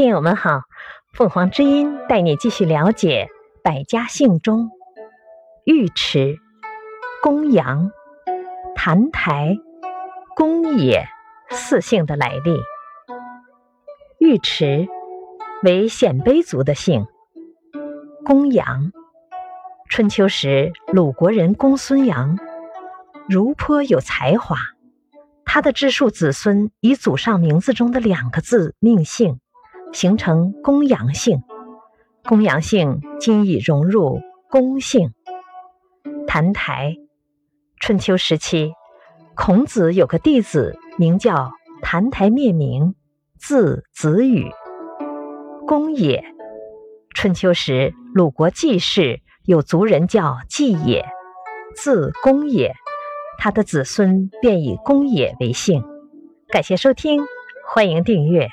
听友们好，凤凰之音带你继续了解百家姓中尉迟、公羊、谭台、公冶四姓的来历。尉迟为鲜卑族的姓，公羊，春秋时鲁国人公孙阳，如颇有才华。他的支庶子孙以祖上名字中的两个字命姓，形成公羊姓。公羊姓今已融入公姓。谭台，春秋时期，孔子有个弟子名叫谭台灭明，字子羽。公也，春秋时鲁国季氏有族人叫季冶，字公也。他的子孙便以公也为姓。感谢收听，欢迎订阅。